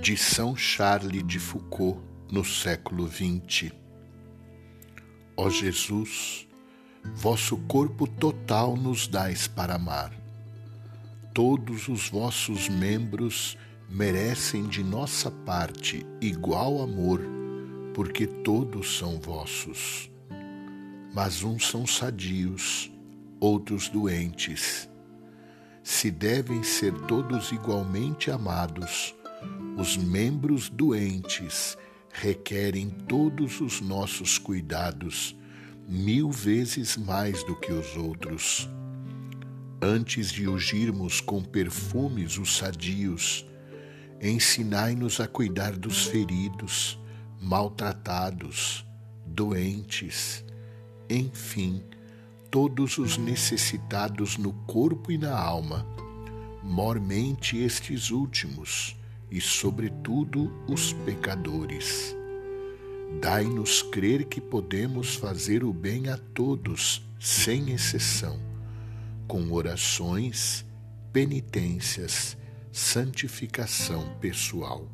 de São Charles de Foucault no século XX. Ó Jesus, vosso corpo total nos dais para amar. Todos os vossos membros merecem de nossa parte igual amor, porque todos são vossos. Mas uns são sadios, outros doentes. Se devem ser todos igualmente amados, os membros doentes requerem todos os nossos cuidados mil vezes mais do que os outros. Antes de ungirmos com perfumes os sadios, ensinai-nos a cuidar dos feridos, maltratados, doentes, enfim, todos os necessitados no corpo e na alma, mormente estes últimos e, sobretudo, os pecadores. Dai-nos crer que podemos fazer o bem a todos, sem exceção, com orações, penitências, santificação pessoal.